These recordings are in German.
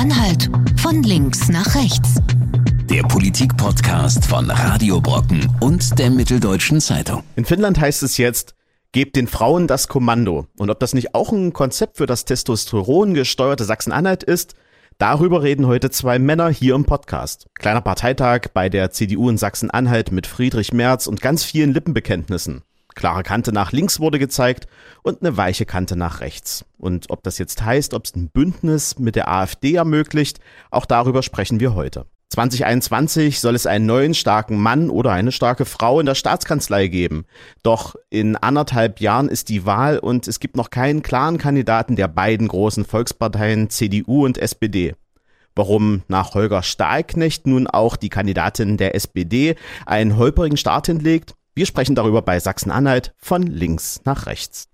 Sachsen-Anhalt von links nach rechts. Der Politik-Podcast von Radio Brocken und der Mitteldeutschen Zeitung. In Finnland heißt es jetzt, gebt den Frauen das Kommando. Und ob das nicht auch ein Konzept für das Testosteron gesteuerte Sachsen-Anhalt ist, darüber reden heute zwei Männer hier im Podcast. Kleiner Parteitag bei der CDU in Sachsen-Anhalt mit Friedrich Merz und ganz vielen Lippenbekenntnissen. Klare Kante nach links wurde gezeigt und eine weiche Kante nach rechts. Und ob das jetzt heißt, ob es ein Bündnis mit der AfD ermöglicht, auch darüber sprechen wir heute. 2021 soll es einen neuen starken Mann oder eine starke Frau in der Staatskanzlei geben. Doch in anderthalb Jahren ist die Wahl und es gibt noch keinen klaren Kandidaten der beiden großen Volksparteien CDU und SPD. Warum nach Holger Stahlknecht nun auch die Kandidatin der SPD einen holprigen Start hinlegt, wir sprechen darüber bei Sachsen-Anhalt von links nach rechts.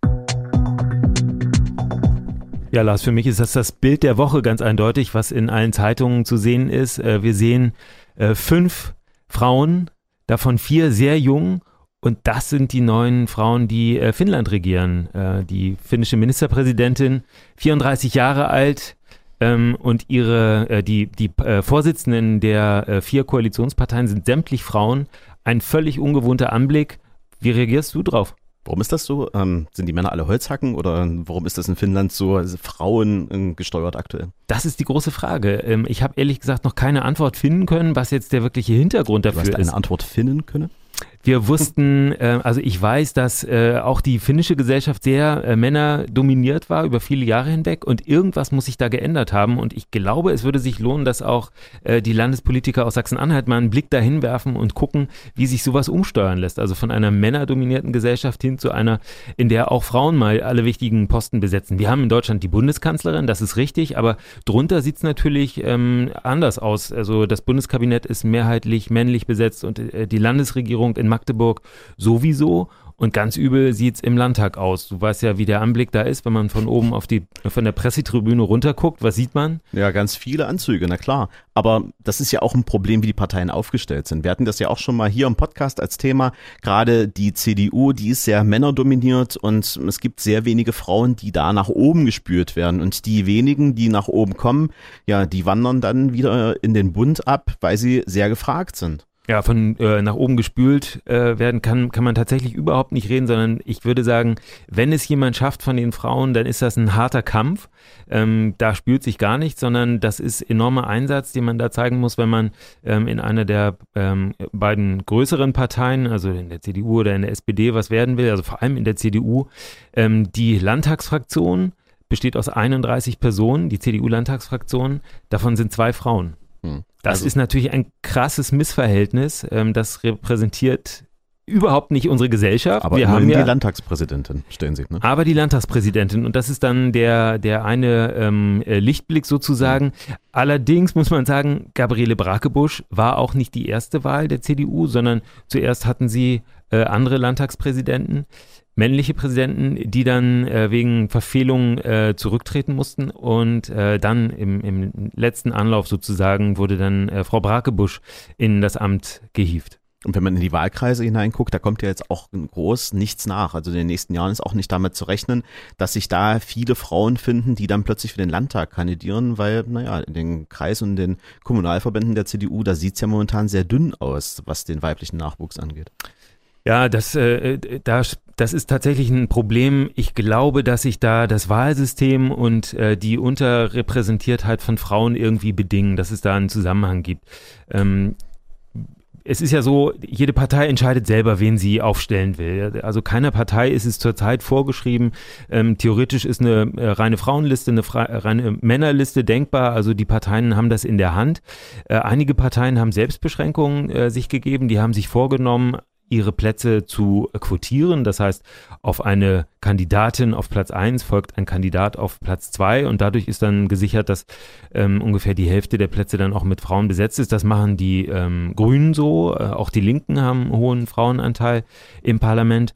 Ja, Lars, für mich ist das das Bild der Woche ganz eindeutig, was in allen Zeitungen zu sehen ist. Äh, wir sehen äh, fünf Frauen, davon vier sehr jung. Und das sind die neuen Frauen, die äh, Finnland regieren. die finnische Ministerpräsidentin, 34 Jahre alt, ähm, und ihre, die, die Vorsitzenden der vier Koalitionsparteien sind sämtlich Frauen. Ein völlig ungewohnter Anblick. Wie reagierst du drauf? Warum ist das so? Ähm, sind die Männer alle Holzhacken oder warum ist das in Finnland so Frauen äh, gesteuert aktuell? Das ist die große Frage. Ähm, ich habe ehrlich gesagt noch keine Antwort finden können, was jetzt der wirkliche Hintergrund dafür du hast ist. eine Antwort finden können? Wir wussten, äh, also ich weiß, dass äh, auch die finnische Gesellschaft sehr äh, männerdominiert war über viele Jahre hinweg und irgendwas muss sich da geändert haben und ich glaube, es würde sich lohnen, dass auch äh, die Landespolitiker aus Sachsen-Anhalt mal einen Blick dahin werfen und gucken, wie sich sowas umsteuern lässt. Also von einer männerdominierten Gesellschaft hin zu einer, in der auch Frauen mal alle wichtigen Posten besetzen. Wir haben in Deutschland die Bundeskanzlerin, das ist richtig, aber drunter sieht es natürlich ähm, anders aus. Also das Bundeskabinett ist mehrheitlich männlich besetzt und äh, die Landesregierung in Magdeburg sowieso. Und ganz übel sieht es im Landtag aus. Du weißt ja, wie der Anblick da ist, wenn man von oben auf die, von der Pressetribüne runterguckt. Was sieht man? Ja, ganz viele Anzüge, na klar. Aber das ist ja auch ein Problem, wie die Parteien aufgestellt sind. Wir hatten das ja auch schon mal hier im Podcast als Thema. Gerade die CDU, die ist sehr männerdominiert und es gibt sehr wenige Frauen, die da nach oben gespürt werden. Und die wenigen, die nach oben kommen, ja, die wandern dann wieder in den Bund ab, weil sie sehr gefragt sind ja, von äh, nach oben gespült äh, werden kann, kann man tatsächlich überhaupt nicht reden, sondern ich würde sagen, wenn es jemand schafft von den Frauen, dann ist das ein harter Kampf. Ähm, da spült sich gar nichts, sondern das ist enormer Einsatz, den man da zeigen muss, wenn man ähm, in einer der ähm, beiden größeren Parteien, also in der CDU oder in der SPD, was werden will, also vor allem in der CDU, ähm, die Landtagsfraktion besteht aus 31 Personen, die CDU-Landtagsfraktion, davon sind zwei Frauen. Das also. ist natürlich ein krasses Missverhältnis. Ähm, das repräsentiert überhaupt nicht unsere Gesellschaft. Aber wir haben ja, die Landtagspräsidentin, stellen Sie. Ne? Aber die Landtagspräsidentin und das ist dann der, der eine ähm, äh, Lichtblick sozusagen. Mhm. Allerdings muss man sagen, Gabriele Brakebusch war auch nicht die erste Wahl der CDU, sondern zuerst hatten sie äh, andere Landtagspräsidenten männliche Präsidenten, die dann äh, wegen Verfehlungen äh, zurücktreten mussten und äh, dann im, im letzten Anlauf sozusagen wurde dann äh, Frau Brakebusch in das Amt gehievt. Und wenn man in die Wahlkreise hineinguckt, da kommt ja jetzt auch groß nichts nach. Also in den nächsten Jahren ist auch nicht damit zu rechnen, dass sich da viele Frauen finden, die dann plötzlich für den Landtag kandidieren, weil, naja, in den Kreis- und den Kommunalverbänden der CDU, da sieht's ja momentan sehr dünn aus, was den weiblichen Nachwuchs angeht. Ja, das, äh, das, das ist tatsächlich ein Problem. Ich glaube, dass sich da das Wahlsystem und äh, die Unterrepräsentiertheit von Frauen irgendwie bedingen, dass es da einen Zusammenhang gibt. Ähm, es ist ja so, jede Partei entscheidet selber, wen sie aufstellen will. Also keiner Partei ist es zurzeit vorgeschrieben. Ähm, theoretisch ist eine äh, reine Frauenliste, eine reine Männerliste denkbar. Also die Parteien haben das in der Hand. Äh, einige Parteien haben Selbstbeschränkungen äh, sich gegeben. Die haben sich vorgenommen, ihre Plätze zu quotieren. Das heißt, auf eine Kandidatin auf Platz 1 folgt ein Kandidat auf Platz 2 und dadurch ist dann gesichert, dass ähm, ungefähr die Hälfte der Plätze dann auch mit Frauen besetzt ist. Das machen die ähm, Grünen so, äh, auch die Linken haben einen hohen Frauenanteil im Parlament.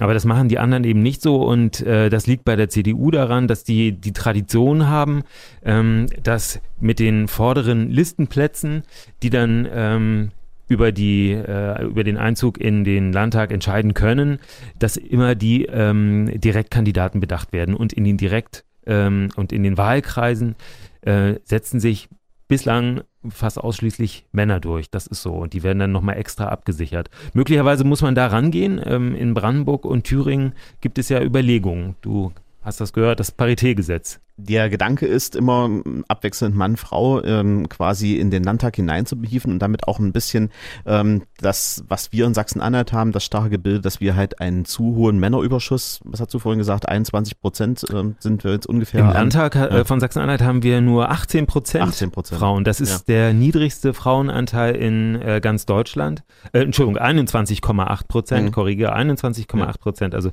Aber das machen die anderen eben nicht so und äh, das liegt bei der CDU daran, dass die die Tradition haben, ähm, dass mit den vorderen Listenplätzen, die dann ähm, über die äh, über den Einzug in den Landtag entscheiden können, dass immer die ähm, Direktkandidaten bedacht werden und in den Direkt ähm, und in den Wahlkreisen äh, setzen sich bislang fast ausschließlich Männer durch. Das ist so. Und die werden dann nochmal extra abgesichert. Möglicherweise muss man da rangehen. Ähm, in Brandenburg und Thüringen gibt es ja Überlegungen. Du hast das gehört, das Paritätgesetz der Gedanke ist immer abwechselnd Mann, Frau ähm, quasi in den Landtag hineinzubehieven und damit auch ein bisschen ähm, das, was wir in Sachsen-Anhalt haben, das starke Bild, dass wir halt einen zu hohen Männerüberschuss, was hast du vorhin gesagt, 21 Prozent ähm, sind wir jetzt ungefähr. Im Landtag äh, von Sachsen-Anhalt haben wir nur 18 Prozent 18 Frauen. Das ist ja. der niedrigste Frauenanteil in äh, ganz Deutschland. Äh, Entschuldigung, 21,8 Prozent, mhm. korrigiere, 21,8 Prozent. Also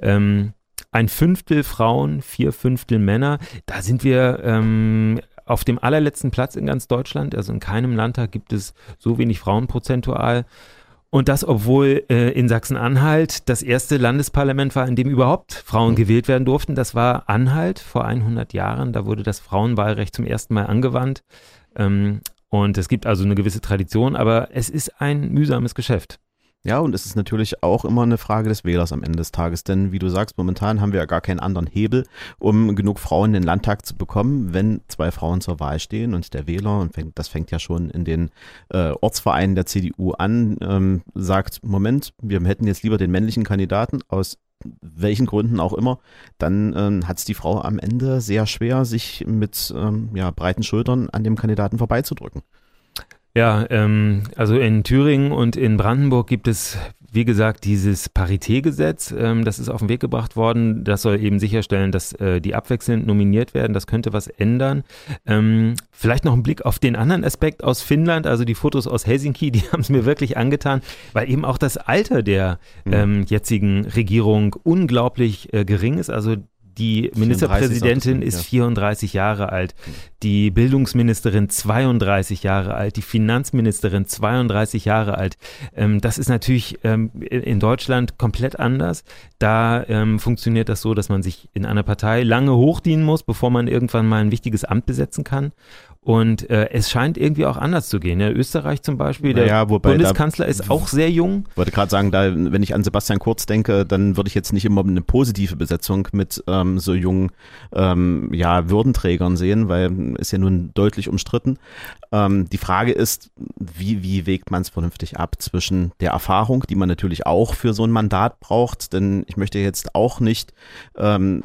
ähm, ein Fünftel Frauen, vier Fünftel Männer. Da sind wir ähm, auf dem allerletzten Platz in ganz Deutschland. Also in keinem Landtag gibt es so wenig Frauen prozentual. Und das, obwohl äh, in Sachsen-Anhalt das erste Landesparlament war, in dem überhaupt Frauen mhm. gewählt werden durften. Das war Anhalt vor 100 Jahren. Da wurde das Frauenwahlrecht zum ersten Mal angewandt. Ähm, und es gibt also eine gewisse Tradition, aber es ist ein mühsames Geschäft. Ja, und es ist natürlich auch immer eine Frage des Wählers am Ende des Tages, denn wie du sagst, momentan haben wir ja gar keinen anderen Hebel, um genug Frauen in den Landtag zu bekommen, wenn zwei Frauen zur Wahl stehen und der Wähler, und das fängt ja schon in den äh, Ortsvereinen der CDU an, ähm, sagt, Moment, wir hätten jetzt lieber den männlichen Kandidaten aus welchen Gründen auch immer, dann ähm, hat es die Frau am Ende sehr schwer, sich mit ähm, ja, breiten Schultern an dem Kandidaten vorbeizudrücken. Ja, ähm, also in Thüringen und in Brandenburg gibt es, wie gesagt, dieses Paritätgesetz. Ähm, das ist auf den Weg gebracht worden. Das soll eben sicherstellen, dass äh, die abwechselnd nominiert werden. Das könnte was ändern. Ähm, vielleicht noch ein Blick auf den anderen Aspekt aus Finnland. Also die Fotos aus Helsinki, die haben es mir wirklich angetan, weil eben auch das Alter der mhm. ähm, jetzigen Regierung unglaublich äh, gering ist. Also die Ministerpräsidentin ist 34 Jahre alt, die Bildungsministerin 32 Jahre alt, die Finanzministerin 32 Jahre alt. Ähm, das ist natürlich ähm, in Deutschland komplett anders. Da ähm, funktioniert das so, dass man sich in einer Partei lange hochdienen muss, bevor man irgendwann mal ein wichtiges Amt besetzen kann. Und äh, es scheint irgendwie auch anders zu gehen. Ja, Österreich zum Beispiel, der naja, Bundeskanzler da, ist auch sehr jung. Ich wollte gerade sagen, da, wenn ich an Sebastian Kurz denke, dann würde ich jetzt nicht immer eine positive Besetzung mit ähm, so jungen ähm, ja, Würdenträgern sehen, weil ist ja nun deutlich umstritten. Ähm, die Frage ist, wie, wie wägt man es vernünftig ab zwischen der Erfahrung, die man natürlich auch für so ein Mandat braucht, denn ich möchte jetzt auch nicht ähm,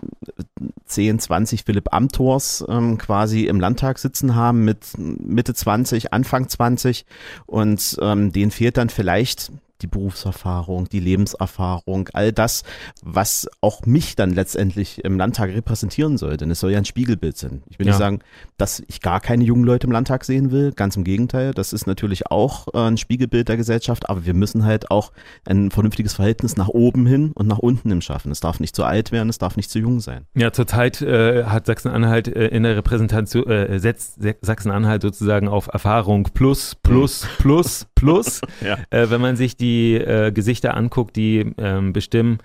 10, 20 Philipp Amthors ähm, quasi im Landtag sitzen haben haben mit Mitte 20, Anfang 20 und ähm, denen fehlt dann vielleicht die Berufserfahrung, die Lebenserfahrung, all das, was auch mich dann letztendlich im Landtag repräsentieren soll. Denn es soll ja ein Spiegelbild sein. Ich will ja. nicht sagen, dass ich gar keine jungen Leute im Landtag sehen will. Ganz im Gegenteil. Das ist natürlich auch äh, ein Spiegelbild der Gesellschaft. Aber wir müssen halt auch ein vernünftiges Verhältnis nach oben hin und nach unten im schaffen. Es darf nicht zu alt werden, es darf nicht zu jung sein. Ja, zurzeit äh, hat Sachsen-Anhalt äh, in der Repräsentation, äh, setzt Sachsen-Anhalt sozusagen auf Erfahrung plus, plus, plus, plus. ja. Äh, wenn man sich die äh, Gesichter anguckt, die ähm, bestimmen,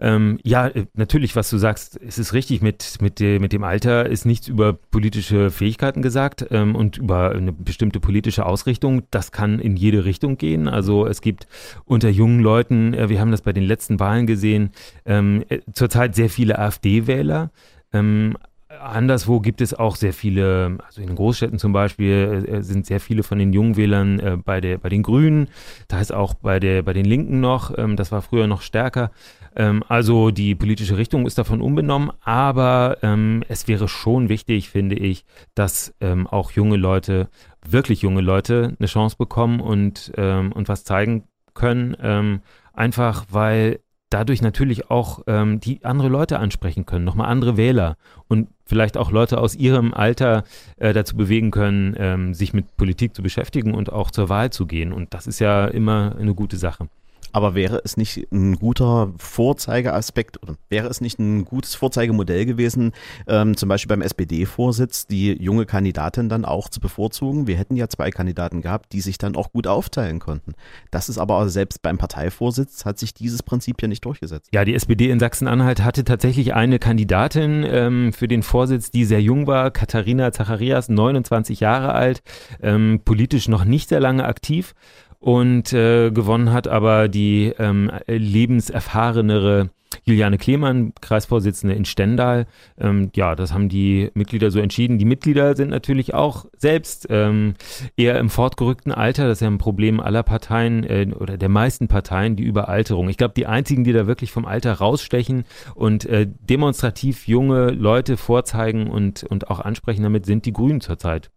ähm, ja, äh, natürlich, was du sagst, es ist richtig, mit, mit, de, mit dem Alter ist nichts über politische Fähigkeiten gesagt ähm, und über eine bestimmte politische Ausrichtung. Das kann in jede Richtung gehen. Also es gibt unter jungen Leuten, äh, wir haben das bei den letzten Wahlen gesehen, ähm, äh, zurzeit sehr viele AfD-Wähler. Ähm, anderswo gibt es auch sehr viele, also in Großstädten zum Beispiel äh, sind sehr viele von den Jungwählern äh, bei, der, bei den Grünen, da ist auch bei, der, bei den Linken noch, ähm, das war früher noch stärker. Ähm, also die politische Richtung ist davon unbenommen, aber ähm, es wäre schon wichtig, finde ich, dass ähm, auch junge Leute, wirklich junge Leute, eine Chance bekommen und, ähm, und was zeigen können. Ähm, einfach weil dadurch natürlich auch ähm, die andere Leute ansprechen können, nochmal andere Wähler und vielleicht auch Leute aus ihrem Alter äh, dazu bewegen können, ähm, sich mit Politik zu beschäftigen und auch zur Wahl zu gehen. Und das ist ja immer eine gute Sache. Aber wäre es nicht ein guter Vorzeigeaspekt oder wäre es nicht ein gutes Vorzeigemodell gewesen, ähm, zum Beispiel beim SPD-Vorsitz die junge Kandidatin dann auch zu bevorzugen? Wir hätten ja zwei Kandidaten gehabt, die sich dann auch gut aufteilen konnten. Das ist aber selbst beim Parteivorsitz hat sich dieses Prinzip ja nicht durchgesetzt. Ja, die SPD in Sachsen-Anhalt hatte tatsächlich eine Kandidatin ähm, für den Vorsitz, die sehr jung war, Katharina Zacharias, 29 Jahre alt, ähm, politisch noch nicht sehr lange aktiv und äh, gewonnen hat aber die ähm, lebenserfahrenere Juliane Klemann, Kreisvorsitzende in Stendal. Ähm, ja, das haben die Mitglieder so entschieden. Die Mitglieder sind natürlich auch selbst ähm, eher im fortgerückten Alter. Das ist ja ein Problem aller Parteien äh, oder der meisten Parteien, die Überalterung. Ich glaube, die einzigen, die da wirklich vom Alter rausstechen und äh, demonstrativ junge Leute vorzeigen und, und auch ansprechen damit, sind die Grünen zurzeit.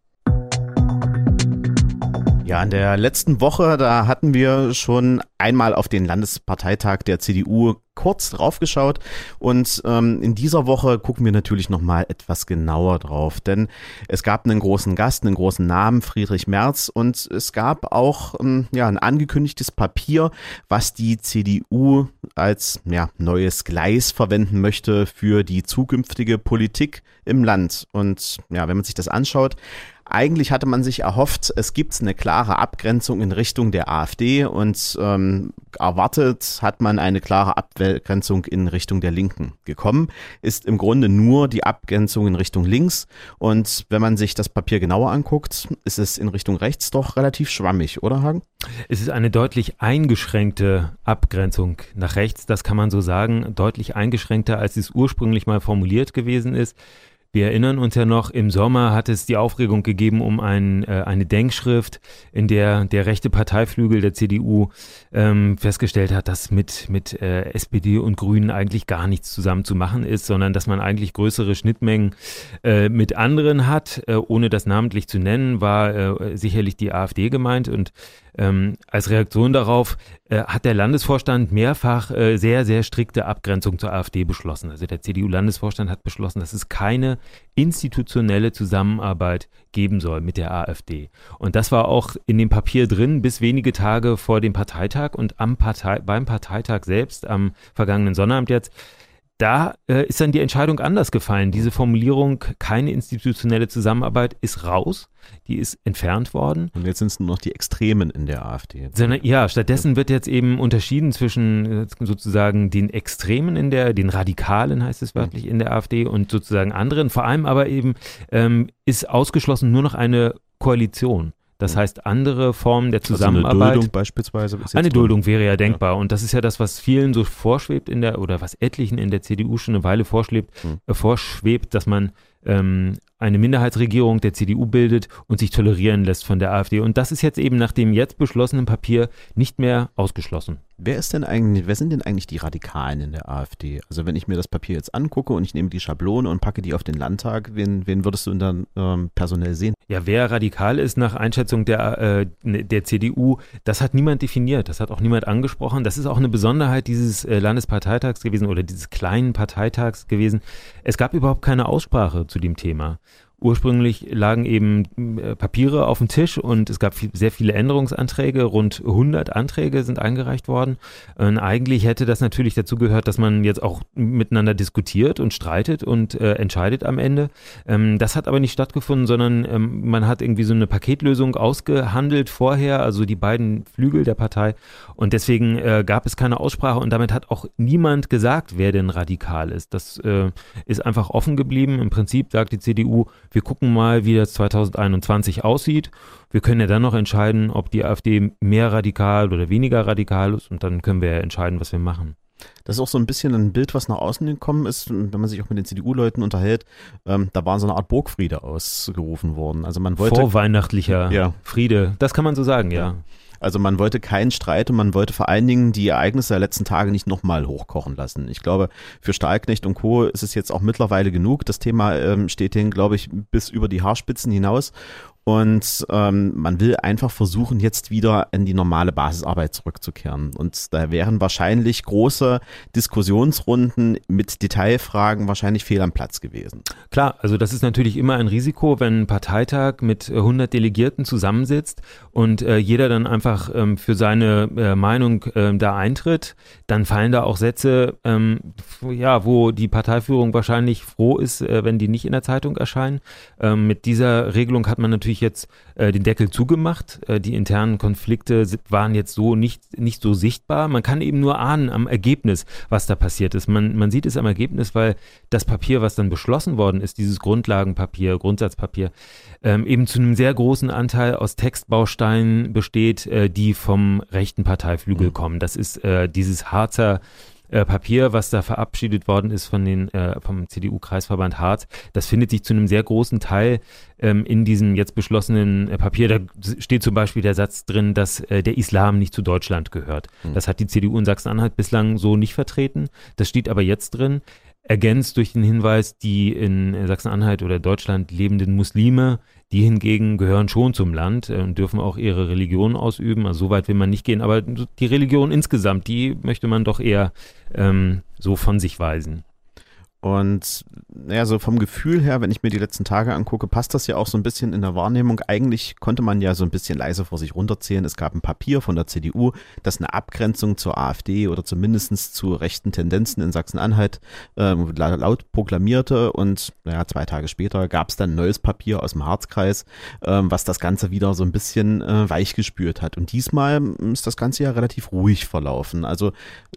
Ja, in der letzten Woche, da hatten wir schon einmal auf den Landesparteitag der CDU kurz draufgeschaut und ähm, in dieser Woche gucken wir natürlich nochmal etwas genauer drauf, denn es gab einen großen Gast, einen großen Namen, Friedrich Merz. Und es gab auch ähm, ja, ein angekündigtes Papier, was die CDU als ja, neues Gleis verwenden möchte für die zukünftige Politik im Land. Und ja, wenn man sich das anschaut, eigentlich hatte man sich erhofft, es gibt eine klare Abgrenzung in Richtung der AfD und ähm, erwartet hat man eine klare Abgrenzung in Richtung der Linken. Gekommen ist im Grunde nur die Abgrenzung in Richtung links und wenn man sich das Papier genauer anguckt, ist es in Richtung rechts doch relativ schwammig, oder Hagen? Es ist eine deutlich eingeschränkte Abgrenzung nach rechts, das kann man so sagen, deutlich eingeschränkter, als es ursprünglich mal formuliert gewesen ist. Wir erinnern uns ja noch, im Sommer hat es die Aufregung gegeben um ein, äh, eine Denkschrift, in der der rechte Parteiflügel der CDU ähm, festgestellt hat, dass mit, mit äh, SPD und Grünen eigentlich gar nichts zusammen zu machen ist, sondern dass man eigentlich größere Schnittmengen äh, mit anderen hat. Äh, ohne das namentlich zu nennen, war äh, sicherlich die AfD gemeint und ähm, als Reaktion darauf äh, hat der Landesvorstand mehrfach äh, sehr, sehr strikte Abgrenzung zur AfD beschlossen. Also der CDU-Landesvorstand hat beschlossen, dass es keine institutionelle Zusammenarbeit geben soll mit der AfD. Und das war auch in dem Papier drin bis wenige Tage vor dem Parteitag und am Partei beim Parteitag selbst am vergangenen Sonnabend jetzt da äh, ist dann die Entscheidung anders gefallen. Diese Formulierung, keine institutionelle Zusammenarbeit, ist raus. Die ist entfernt worden. Und jetzt sind es nur noch die Extremen in der AfD. Sondern, ja, stattdessen wird jetzt eben unterschieden zwischen äh, sozusagen den Extremen in der, den Radikalen heißt es wörtlich in der AfD und sozusagen anderen. Vor allem aber eben ähm, ist ausgeschlossen nur noch eine Koalition. Das heißt, andere Formen der Zusammenarbeit. Also eine Duldung beispielsweise. eine Duldung wäre ja denkbar. Ja. Und das ist ja das, was vielen so vorschwebt in der, oder was etlichen in der CDU schon eine Weile vorschwebt, hm. äh, vorschwebt, dass man ähm, eine Minderheitsregierung der CDU bildet und sich tolerieren lässt von der AfD. Und das ist jetzt eben nach dem jetzt beschlossenen Papier nicht mehr ausgeschlossen. Wer ist denn eigentlich, wer sind denn eigentlich die Radikalen in der AfD? Also wenn ich mir das Papier jetzt angucke und ich nehme die Schablone und packe die auf den Landtag, wen, wen würdest du dann ähm, personell sehen? Ja, wer radikal ist nach Einschätzung der, äh, der CDU, das hat niemand definiert, das hat auch niemand angesprochen. Das ist auch eine Besonderheit dieses äh, Landesparteitags gewesen oder dieses kleinen Parteitags gewesen. Es gab überhaupt keine Aussprache zu dem Thema. Ursprünglich lagen eben äh, Papiere auf dem Tisch und es gab viel, sehr viele Änderungsanträge. Rund 100 Anträge sind eingereicht worden. Und eigentlich hätte das natürlich dazu gehört, dass man jetzt auch miteinander diskutiert und streitet und äh, entscheidet am Ende. Ähm, das hat aber nicht stattgefunden, sondern ähm, man hat irgendwie so eine Paketlösung ausgehandelt vorher, also die beiden Flügel der Partei. Und deswegen äh, gab es keine Aussprache und damit hat auch niemand gesagt, wer denn radikal ist. Das äh, ist einfach offen geblieben. Im Prinzip sagt die CDU, wir gucken mal, wie das 2021 aussieht. Wir können ja dann noch entscheiden, ob die AfD mehr radikal oder weniger radikal ist und dann können wir ja entscheiden, was wir machen. Das ist auch so ein bisschen ein Bild, was nach außen gekommen ist, wenn man sich auch mit den CDU-Leuten unterhält. Ähm, da war so eine Art Burgfriede ausgerufen worden. Also man wollte vorweihnachtlicher ja. Friede. Das kann man so sagen, ja. ja. Also man wollte keinen Streit und man wollte vor allen Dingen die Ereignisse der letzten Tage nicht nochmal hochkochen lassen. Ich glaube, für Stahlknecht und Co. ist es jetzt auch mittlerweile genug. Das Thema ähm, steht denen, glaube ich, bis über die Haarspitzen hinaus. Und ähm, man will einfach versuchen, jetzt wieder in die normale Basisarbeit zurückzukehren. Und da wären wahrscheinlich große Diskussionsrunden mit Detailfragen wahrscheinlich fehl am Platz gewesen. Klar, also das ist natürlich immer ein Risiko, wenn ein Parteitag mit 100 Delegierten zusammensitzt und äh, jeder dann einfach ähm, für seine äh, Meinung äh, da eintritt, dann fallen da auch Sätze, ähm, ja, wo die Parteiführung wahrscheinlich froh ist, äh, wenn die nicht in der Zeitung erscheinen. Ähm, mit dieser Regelung hat man natürlich natürlich jetzt äh, den Deckel zugemacht. Äh, die internen Konflikte waren jetzt so nicht, nicht so sichtbar. Man kann eben nur ahnen am Ergebnis, was da passiert ist. Man, man sieht es am Ergebnis, weil das Papier, was dann beschlossen worden ist, dieses Grundlagenpapier, Grundsatzpapier, ähm, eben zu einem sehr großen Anteil aus Textbausteinen besteht, äh, die vom rechten Parteiflügel mhm. kommen. Das ist äh, dieses Harzer äh, Papier, was da verabschiedet worden ist von den, äh, vom CDU-Kreisverband Harz, das findet sich zu einem sehr großen Teil ähm, in diesem jetzt beschlossenen äh, Papier. Da steht zum Beispiel der Satz drin, dass äh, der Islam nicht zu Deutschland gehört. Mhm. Das hat die CDU in Sachsen-Anhalt bislang so nicht vertreten. Das steht aber jetzt drin ergänzt durch den Hinweis, die in Sachsen-Anhalt oder Deutschland lebenden Muslime, die hingegen gehören schon zum Land äh, und dürfen auch ihre Religion ausüben. Also so weit will man nicht gehen, aber die Religion insgesamt, die möchte man doch eher ähm, so von sich weisen. Und naja, so vom Gefühl her, wenn ich mir die letzten Tage angucke, passt das ja auch so ein bisschen in der Wahrnehmung. Eigentlich konnte man ja so ein bisschen leise vor sich runterzählen. Es gab ein Papier von der CDU, das eine Abgrenzung zur AfD oder zumindest zu rechten Tendenzen in Sachsen-Anhalt äh, laut proklamierte. Und naja, zwei Tage später gab es dann ein neues Papier aus dem Harzkreis, äh, was das Ganze wieder so ein bisschen äh, weich gespürt hat. Und diesmal ist das Ganze ja relativ ruhig verlaufen. Also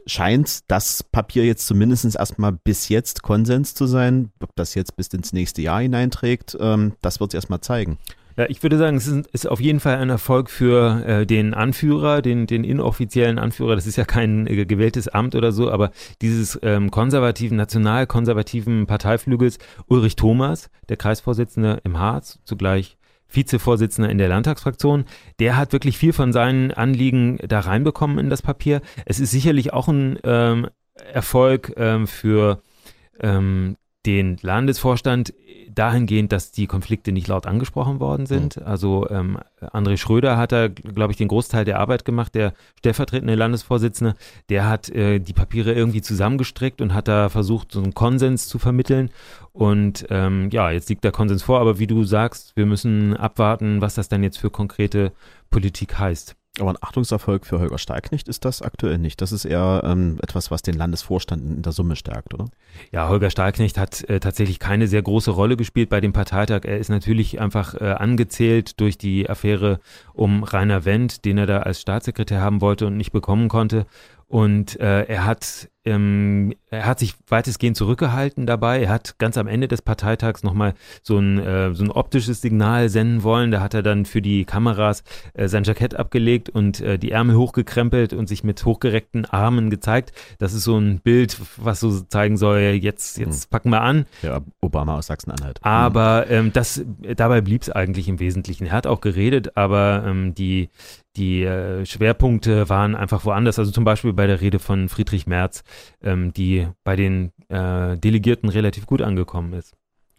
scheint das Papier jetzt zumindest erstmal bis jetzt Konsens zu sein. Ob das jetzt bis ins nächste Jahr hineinträgt, ähm, das wird es erstmal zeigen. Ja, ich würde sagen, es ist, ist, auf jeden Fall ein Erfolg für äh, den Anführer, den, den inoffiziellen Anführer. Das ist ja kein äh, gewähltes Amt oder so, aber dieses ähm, konservativen, nationalkonservativen Parteiflügels Ulrich Thomas, der Kreisvorsitzende im Harz, zugleich Vizevorsitzender in der Landtagsfraktion, der hat wirklich viel von seinen Anliegen da reinbekommen in das Papier. Es ist sicherlich auch ein ähm, Erfolg ähm, für ähm, den Landesvorstand dahingehend, dass die Konflikte nicht laut angesprochen worden sind. Mhm. Also ähm, André Schröder hat da, glaube ich, den Großteil der Arbeit gemacht, der stellvertretende Landesvorsitzende. Der hat äh, die Papiere irgendwie zusammengestrickt und hat da versucht, so einen Konsens zu vermitteln. Und ähm, ja, jetzt liegt der Konsens vor, aber wie du sagst, wir müssen abwarten, was das dann jetzt für konkrete Politik heißt. Aber ein Achtungserfolg für Holger Stahlknecht ist das aktuell nicht. Das ist eher ähm, etwas, was den Landesvorstand in der Summe stärkt, oder? Ja, Holger Stahlknecht hat äh, tatsächlich keine sehr große Rolle gespielt bei dem Parteitag. Er ist natürlich einfach äh, angezählt durch die Affäre um Rainer Wendt, den er da als Staatssekretär haben wollte und nicht bekommen konnte. Und äh, er hat ähm, er hat sich weitestgehend zurückgehalten dabei. Er hat ganz am Ende des Parteitags nochmal so ein, äh, so ein optisches Signal senden wollen. Da hat er dann für die Kameras äh, sein Jackett abgelegt und äh, die Ärmel hochgekrempelt und sich mit hochgereckten Armen gezeigt. Das ist so ein Bild, was so zeigen soll, jetzt, jetzt mhm. packen wir an. Ja, Obama aus Sachsen-Anhalt. Aber ähm, das, dabei blieb es eigentlich im Wesentlichen. Er hat auch geredet, aber ähm, die, die äh, Schwerpunkte waren einfach woanders. Also zum Beispiel bei der Rede von Friedrich Merz, ähm, die bei den äh, Delegierten relativ gut angekommen ist.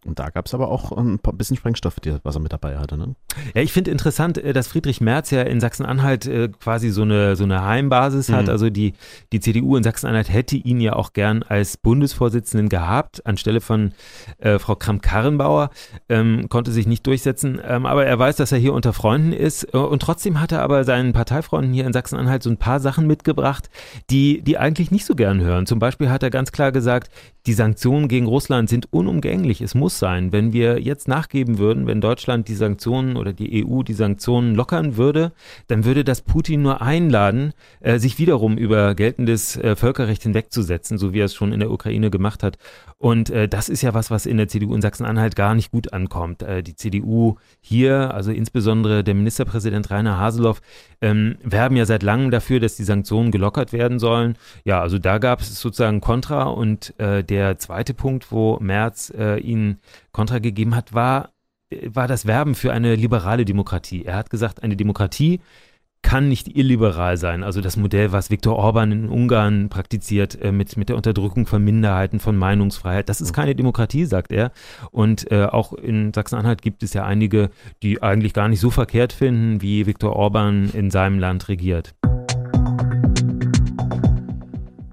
Und da gab es aber auch ein paar bisschen Sprengstoff, was er mit dabei hatte. Ne? Ja, ich finde interessant, äh, dass Friedrich Merz ja in Sachsen-Anhalt äh, quasi so eine, so eine Heimbasis mhm. hat. Also die, die CDU in Sachsen-Anhalt hätte ihn ja auch gern als Bundesvorsitzenden gehabt, anstelle von äh, Frau Kramp-Karrenbauer. Ähm, konnte sich nicht durchsetzen. Ähm, aber er weiß, dass er hier unter Freunden ist. Äh, und trotzdem hat er aber seinen Parteifreunden hier in Sachsen-Anhalt so ein paar Sachen mitgebracht, die, die eigentlich nicht so gern hören. Zum Beispiel hat er ganz klar gesagt, die Sanktionen gegen Russland sind unumgänglich. Es muss sein. Wenn wir jetzt nachgeben würden, wenn Deutschland die Sanktionen oder die EU die Sanktionen lockern würde, dann würde das Putin nur einladen, äh, sich wiederum über geltendes äh, Völkerrecht hinwegzusetzen, so wie er es schon in der Ukraine gemacht hat. Und äh, das ist ja was, was in der CDU in Sachsen-Anhalt gar nicht gut ankommt. Äh, die CDU hier, also insbesondere der Ministerpräsident Rainer Haseloff, ähm, werben ja seit langem dafür, dass die Sanktionen gelockert werden sollen. Ja, also da gab es sozusagen Kontra und äh, der zweite Punkt, wo Merz äh, ihnen Kontra gegeben hat, war war das Werben für eine liberale Demokratie. Er hat gesagt, eine Demokratie kann nicht illiberal sein. Also das Modell, was Viktor Orban in Ungarn praktiziert, äh, mit, mit der Unterdrückung von Minderheiten, von Meinungsfreiheit, das ist keine Demokratie, sagt er. Und äh, auch in Sachsen-Anhalt gibt es ja einige, die eigentlich gar nicht so verkehrt finden, wie Viktor Orban in seinem Land regiert.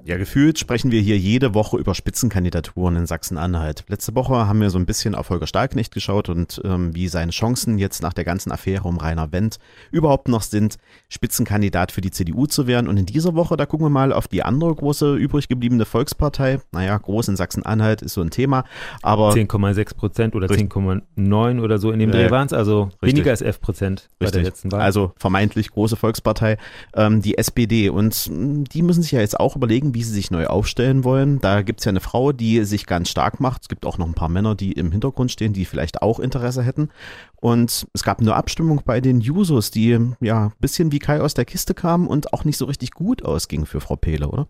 Ja, gefühlt sprechen wir hier jede Woche über Spitzenkandidaturen in Sachsen-Anhalt. Letzte Woche haben wir so ein bisschen auf Holger Stahlknecht geschaut und ähm, wie seine Chancen jetzt nach der ganzen Affäre um Rainer Wendt überhaupt noch sind, Spitzenkandidat für die CDU zu werden. Und in dieser Woche, da gucken wir mal auf die andere große übrig gebliebene Volkspartei. Naja, groß in Sachsen-Anhalt ist so ein Thema, aber 10,6 Prozent oder 10,9 oder so in dem Dreh waren es, also richtig. weniger als 11 Prozent bei der letzten Wahl. Also vermeintlich große Volkspartei, ähm, die SPD. Und mm, die müssen sich ja jetzt auch überlegen, wie sie sich neu aufstellen wollen. Da gibt es ja eine Frau, die sich ganz stark macht. Es gibt auch noch ein paar Männer, die im Hintergrund stehen, die vielleicht auch Interesse hätten. Und es gab eine Abstimmung bei den Jusos, die ja ein bisschen wie Kai aus der Kiste kamen und auch nicht so richtig gut ausging für Frau Pehle, oder?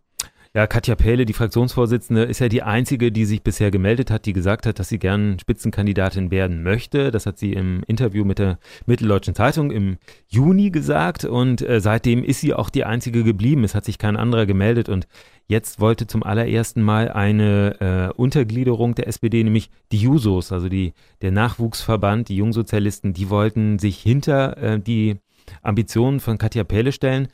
Ja, Katja Pähle, die Fraktionsvorsitzende, ist ja die einzige, die sich bisher gemeldet hat, die gesagt hat, dass sie gern Spitzenkandidatin werden möchte. Das hat sie im Interview mit der Mitteldeutschen Zeitung im Juni gesagt und äh, seitdem ist sie auch die einzige geblieben. Es hat sich kein anderer gemeldet und jetzt wollte zum allerersten Mal eine äh, Untergliederung der SPD, nämlich die Jusos, also die, der Nachwuchsverband, die Jungsozialisten, die wollten sich hinter äh, die Ambitionen von Katja Pähle stellen.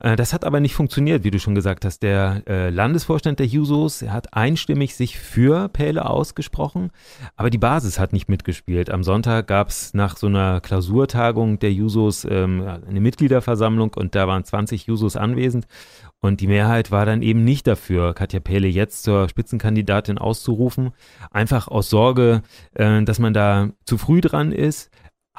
Äh, das hat aber nicht funktioniert, wie du schon gesagt hast. Der äh, Landesvorstand der Jusos hat einstimmig sich für Pähle ausgesprochen, aber die Basis hat nicht mitgespielt. Am Sonntag gab es nach so einer Klausurtagung der Jusos ähm, eine Mitgliederversammlung und da waren 20 Jusos anwesend und die Mehrheit war dann eben nicht dafür, Katja Pähle jetzt zur Spitzenkandidatin auszurufen, einfach aus Sorge, äh, dass man da zu früh dran ist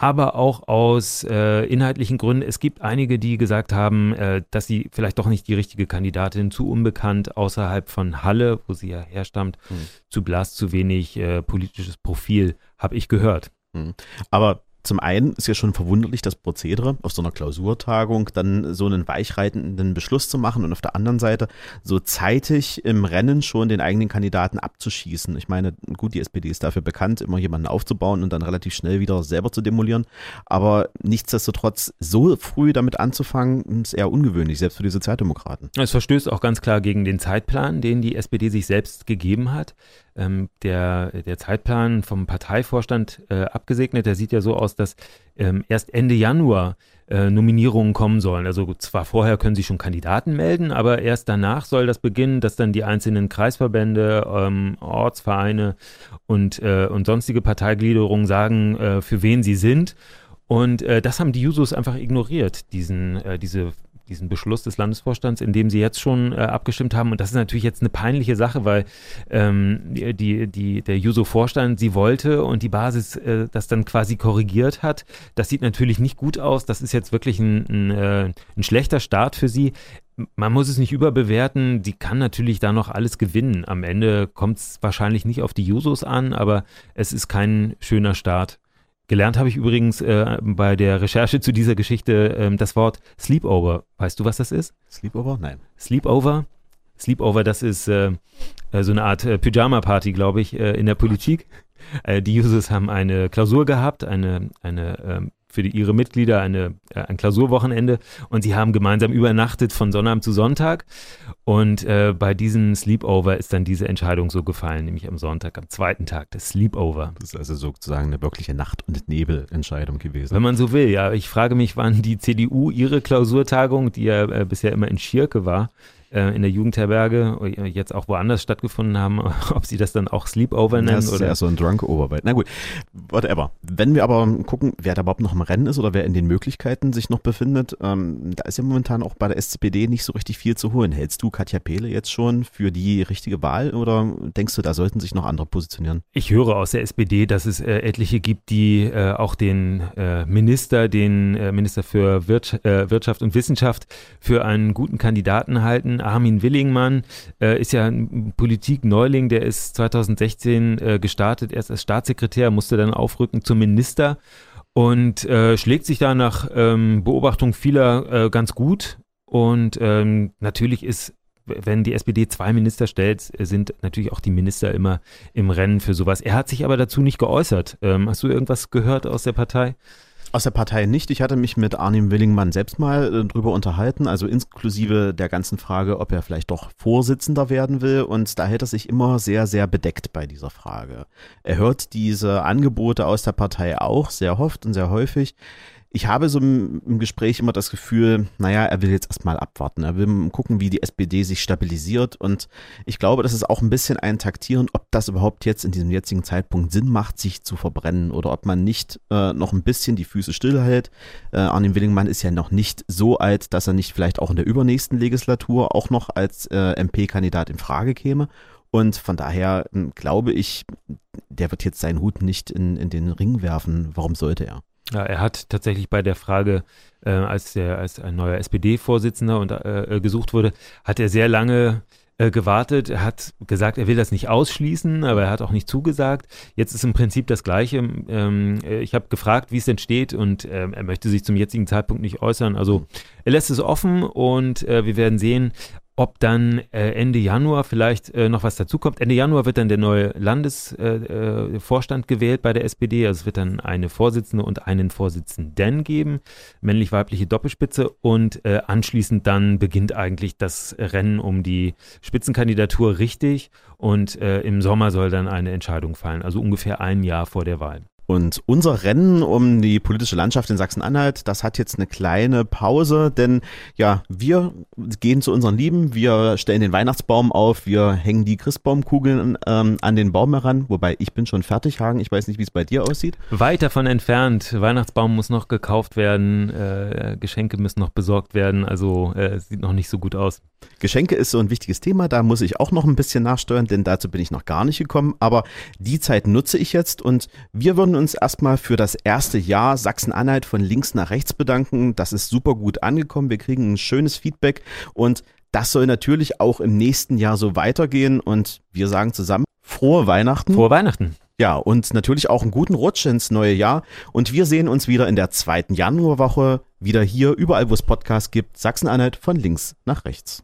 aber auch aus äh, inhaltlichen Gründen. Es gibt einige, die gesagt haben, äh, dass sie vielleicht doch nicht die richtige Kandidatin, zu unbekannt außerhalb von Halle, wo sie ja herstammt, hm. zu blass, zu wenig äh, politisches Profil, habe ich gehört. Hm. Aber zum einen ist ja schon verwunderlich das Prozedere, auf so einer Klausurtagung dann so einen weichreitenden Beschluss zu machen und auf der anderen Seite so zeitig im Rennen schon den eigenen Kandidaten abzuschießen. Ich meine, gut, die SPD ist dafür bekannt, immer jemanden aufzubauen und dann relativ schnell wieder selber zu demolieren. Aber nichtsdestotrotz, so früh damit anzufangen, ist eher ungewöhnlich, selbst für die Sozialdemokraten. Es verstößt auch ganz klar gegen den Zeitplan, den die SPD sich selbst gegeben hat ähm, der, der Zeitplan vom Parteivorstand äh, abgesegnet. Der sieht ja so aus, dass ähm, erst Ende Januar äh, Nominierungen kommen sollen. Also zwar vorher können sich schon Kandidaten melden, aber erst danach soll das beginnen, dass dann die einzelnen Kreisverbände, ähm, Ortsvereine und, äh, und sonstige Parteigliederungen sagen, äh, für wen sie sind. Und äh, das haben die Jusos einfach ignoriert, diesen, äh, diese diesen Beschluss des Landesvorstands, in dem sie jetzt schon äh, abgestimmt haben. Und das ist natürlich jetzt eine peinliche Sache, weil ähm, die, die, der Juso-Vorstand sie wollte und die Basis äh, das dann quasi korrigiert hat. Das sieht natürlich nicht gut aus. Das ist jetzt wirklich ein, ein, äh, ein schlechter Start für sie. Man muss es nicht überbewerten. Die kann natürlich da noch alles gewinnen. Am Ende kommt es wahrscheinlich nicht auf die Jusos an, aber es ist kein schöner Start Gelernt habe ich übrigens äh, bei der Recherche zu dieser Geschichte äh, das Wort Sleepover. Weißt du, was das ist? Sleepover? Nein. Sleepover? Sleepover, das ist äh, äh so eine Art äh, Pyjama-Party, glaube ich, äh, in der Politik. die Users haben eine Klausur gehabt, eine, eine ähm, für die, ihre Mitglieder eine, äh, ein Klausurwochenende und sie haben gemeinsam übernachtet von Sonnabend zu Sonntag. Und äh, bei diesem Sleepover ist dann diese Entscheidung so gefallen, nämlich am Sonntag, am zweiten Tag des Sleepover. Das ist also sozusagen eine wirkliche Nacht- und Nebelentscheidung gewesen. Wenn man so will, ja. Ich frage mich, wann die CDU ihre Klausurtagung, die ja äh, bisher immer in Schirke war, äh, in der Jugendherberge jetzt auch woanders stattgefunden haben, ob sie das dann auch Sleepover nennen. Das ist oder? eher so ein Drunk-Over. Na gut, whatever. Wenn wir aber gucken, wer da überhaupt noch im Rennen ist oder wer in den Möglichkeiten sich noch befindet, ähm, da ist ja momentan auch bei der SPD nicht so richtig viel zu holen. Hältst du Katja Pehle jetzt schon für die richtige Wahl oder denkst du, da sollten sich noch andere positionieren? Ich höre aus der SPD, dass es äh, etliche gibt, die äh, auch den äh, Minister, den äh, Minister für äh, Wirtschaft und Wissenschaft für einen guten Kandidaten halten. Armin Willingmann äh, ist ja ein Politikneuling, der ist 2016 äh, gestartet, erst als Staatssekretär, musste dann aufrücken zum Minister und äh, schlägt sich da nach ähm, Beobachtung vieler äh, ganz gut. Und ähm, natürlich ist wenn die SPD zwei Minister stellt, sind natürlich auch die Minister immer im Rennen für sowas. Er hat sich aber dazu nicht geäußert. Ähm, hast du irgendwas gehört aus der Partei? Aus der Partei nicht. Ich hatte mich mit Arnim Willingmann selbst mal äh, drüber unterhalten, also inklusive der ganzen Frage, ob er vielleicht doch Vorsitzender werden will. Und da hält er sich immer sehr, sehr bedeckt bei dieser Frage. Er hört diese Angebote aus der Partei auch sehr oft und sehr häufig ich habe so im, Gespräch immer das Gefühl, naja, er will jetzt erstmal abwarten. Er will gucken, wie die SPD sich stabilisiert. Und ich glaube, das ist auch ein bisschen ein Taktieren, ob das überhaupt jetzt in diesem jetzigen Zeitpunkt Sinn macht, sich zu verbrennen oder ob man nicht äh, noch ein bisschen die Füße stillhält. Äh, Arnim Willingmann ist ja noch nicht so alt, dass er nicht vielleicht auch in der übernächsten Legislatur auch noch als äh, MP-Kandidat in Frage käme. Und von daher glaube ich, der wird jetzt seinen Hut nicht in, in den Ring werfen. Warum sollte er? Ja, er hat tatsächlich bei der Frage, äh, als, der, als ein neuer SPD-Vorsitzender und, äh, äh, gesucht wurde, hat er sehr lange äh, gewartet. Er hat gesagt, er will das nicht ausschließen, aber er hat auch nicht zugesagt. Jetzt ist im Prinzip das Gleiche. Ähm, äh, ich habe gefragt, wie es denn steht und ähm, er möchte sich zum jetzigen Zeitpunkt nicht äußern. Also er lässt es offen und äh, wir werden sehen, ob dann äh, Ende Januar vielleicht äh, noch was dazukommt. Ende Januar wird dann der neue Landesvorstand äh, äh gewählt bei der SPD. Also es wird dann eine Vorsitzende und einen Vorsitzenden geben, männlich-weibliche Doppelspitze. Und äh, anschließend dann beginnt eigentlich das Rennen um die Spitzenkandidatur richtig. Und äh, im Sommer soll dann eine Entscheidung fallen, also ungefähr ein Jahr vor der Wahl. Und unser Rennen um die politische Landschaft in Sachsen-Anhalt, das hat jetzt eine kleine Pause, denn ja, wir gehen zu unseren Lieben, wir stellen den Weihnachtsbaum auf, wir hängen die Christbaumkugeln ähm, an den Baum heran, wobei ich bin schon fertig, Hagen, ich weiß nicht, wie es bei dir aussieht. Weit davon entfernt, Weihnachtsbaum muss noch gekauft werden, äh, Geschenke müssen noch besorgt werden, also äh, sieht noch nicht so gut aus. Geschenke ist so ein wichtiges Thema, da muss ich auch noch ein bisschen nachsteuern, denn dazu bin ich noch gar nicht gekommen, aber die Zeit nutze ich jetzt und wir würden uns erstmal für das erste Jahr Sachsen-Anhalt von links nach rechts bedanken. Das ist super gut angekommen, wir kriegen ein schönes Feedback und das soll natürlich auch im nächsten Jahr so weitergehen und wir sagen zusammen frohe Weihnachten. Frohe Weihnachten. Ja, und natürlich auch einen guten Rutsch ins neue Jahr. Und wir sehen uns wieder in der zweiten Januarwoche, wieder hier, überall wo es Podcasts gibt, Sachsen-Anhalt von links nach rechts.